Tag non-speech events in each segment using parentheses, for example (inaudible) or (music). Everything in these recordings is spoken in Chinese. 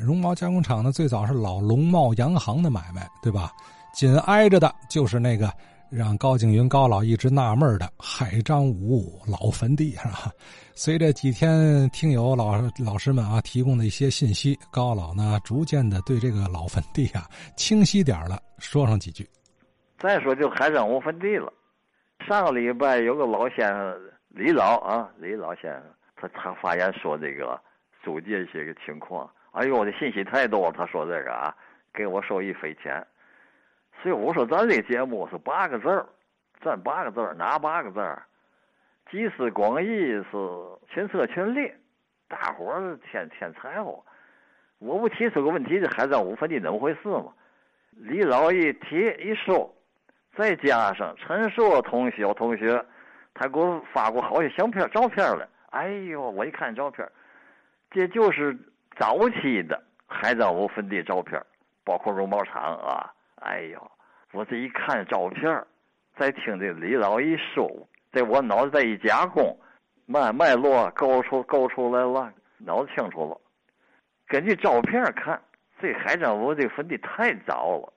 绒毛加工厂呢，最早是老龙茂洋行的买卖，对吧？紧挨着的就是那个让高景云高老一直纳闷的海张五老坟地，是吧？随着几天听友老老师们啊提供的一些信息，高老呢逐渐的对这个老坟地啊清晰点了，说上几句。再说就海张武坟地了。上个礼拜有个老先生李老啊，李老先生，他他发言说这个租界一些个情况。哎呦，我的信息太多了，他说这个啊，给我收益匪浅。所以我说咱这节目是八个字儿，咱八个字儿，哪八个字儿？集思广益是群策群力，大伙儿添添柴火。我不提出个问题，这海张武坟地怎么回事吗？李老一提一说。再加上陈硕同学，同学，他给我发过好些相片、照片来。哎呦，我一看照片，这就是早期的海张武坟地照片，包括绒毛厂啊。哎呦，我这一看照片，再听这李老一说，在我脑子再一加工，脉脉络勾出勾出来了，脑子清楚了。根据照片看，这海张武这坟地太早了，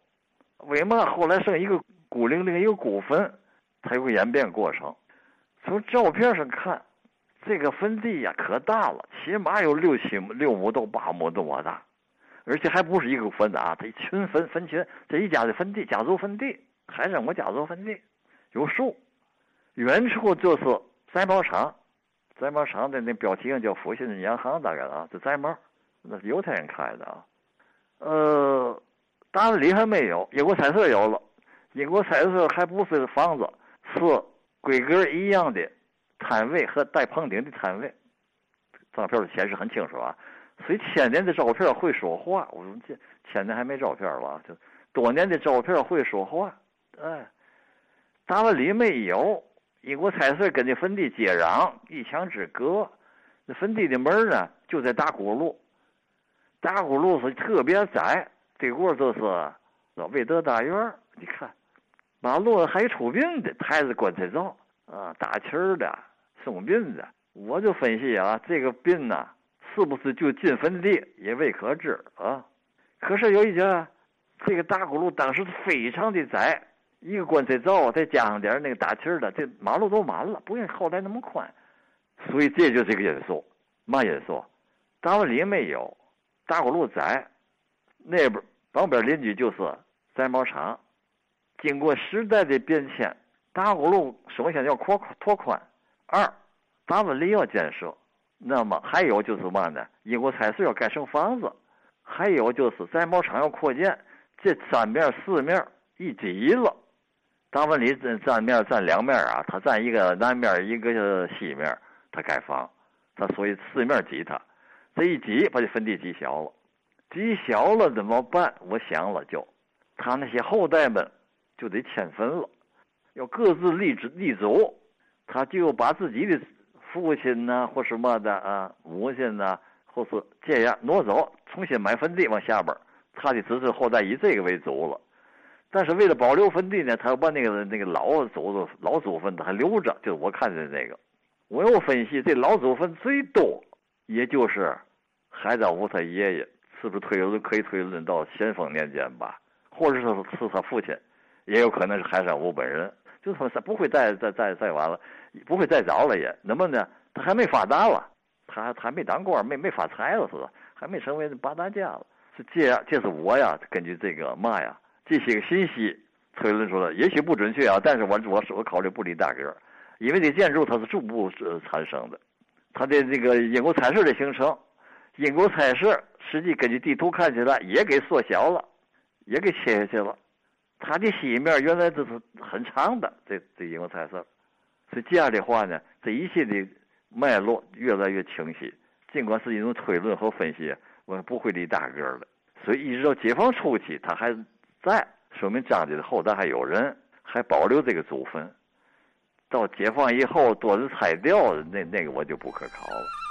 为嘛后来剩一个？孤零零一个古坟，它有个演变过程。从照片上看，这个坟地呀可大了，起码有六七六亩到八亩多大，而且还不是一个坟啊，这一群坟坟群，这一家的坟地，家族坟地，还是我家族坟地，有树，远处就是摘毛厂，摘毛厂的那标题上叫复兴洋行，大概啊，这摘毛，那是犹太人开的啊。呃，大理还没有，英国彩色有了。英国彩色还不是房子，是规格一样的摊位和带棚顶的摊位。照片显示很清楚啊，所以千年的照片会说话。我说这千年还没照片吧？就多年的照片会说话。哎，大门里没有，英国彩色跟这坟地接壤，一墙之隔。那坟地的门呢，就在大鼓路。大鼓路是特别窄，对过就是魏德大院。你看。马路还出殡的，抬着棺材灶啊，打旗儿的，送殡的。我就分析啊，这个殡呢，是不是就进坟地也未可知啊？可是有一点，这个大鼓路当时非常的窄，一个棺材灶再加上点那个打气儿的，这马路都满了，不像后来那么宽。所以这就是一个因素，嘛因素？大门里没有，大鼓路窄，那边旁边邻居就是摘毛厂。经过时代的变迁，大沽路首先要扩拓宽，二大温里要建设，那么还有就是嘛呢？英国彩色要盖成房子，还有就是在毛厂要扩建，这三面四面一挤了，大温里占占面占两面啊，他占一个南面一个西面，他盖房，他所以四面挤它，这一挤把这坟地挤小了，挤小了怎么办？我想了就，他那些后代们。就得迁坟了，要各自立立足，他就把自己的父亲呐或什么的啊，母亲呐，或是这样挪走，重新买坟地往下边，他的子孙后代以这个为主了。但是为了保留坟地呢，他要把那个那个老祖宗老祖坟他还留着，就是我看的那个。我又分析，这老祖坟最多也就是海张武他爷爷，是不是推论可以推论到咸丰年间吧？或者说是他父亲。也有可能是海山武本人，就说他不会再再再再晚了，不会再早了也。那么呢，他还没发达了，他还没当官，没没发财了，是吧？还没成为八大家了。是这，这是我呀，根据这个嘛呀，这些个信息推论出来，也许不准确啊，但是我我我考虑不离大个，因为这建筑它是逐步产生的，它的这个英国彩色的形成，英国彩色实际根据地图看起来也给缩小了，也给切下去了。它的西面原来这是很长的，这这英国彩色，所以这样的话呢，这一切的脉络越来越清晰。尽管是一种推论和分析，我不会立大个的。所以一直到解放初期，它还在，说明张家的后代还有人，还保留这个祖坟。到解放以后，多是拆掉，那那个我就不可考了。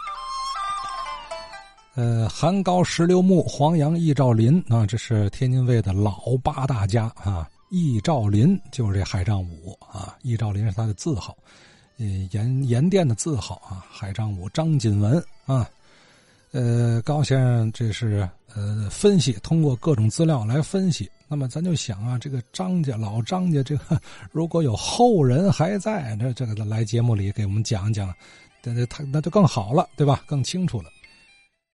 呃，韩高石榴木黄杨易兆林啊，这是天津卫的老八大家啊。易兆林就是这海丈五啊，易兆林是他的字号，呃，盐盐店的字号啊。海丈五张锦文啊，呃，高先生这是呃分析，通过各种资料来分析。那么咱就想啊，这个张家老张家这个 (laughs) 如果有后人还在，这这个来节目里给我们讲讲，那那他那就更好了，对吧？更清楚了。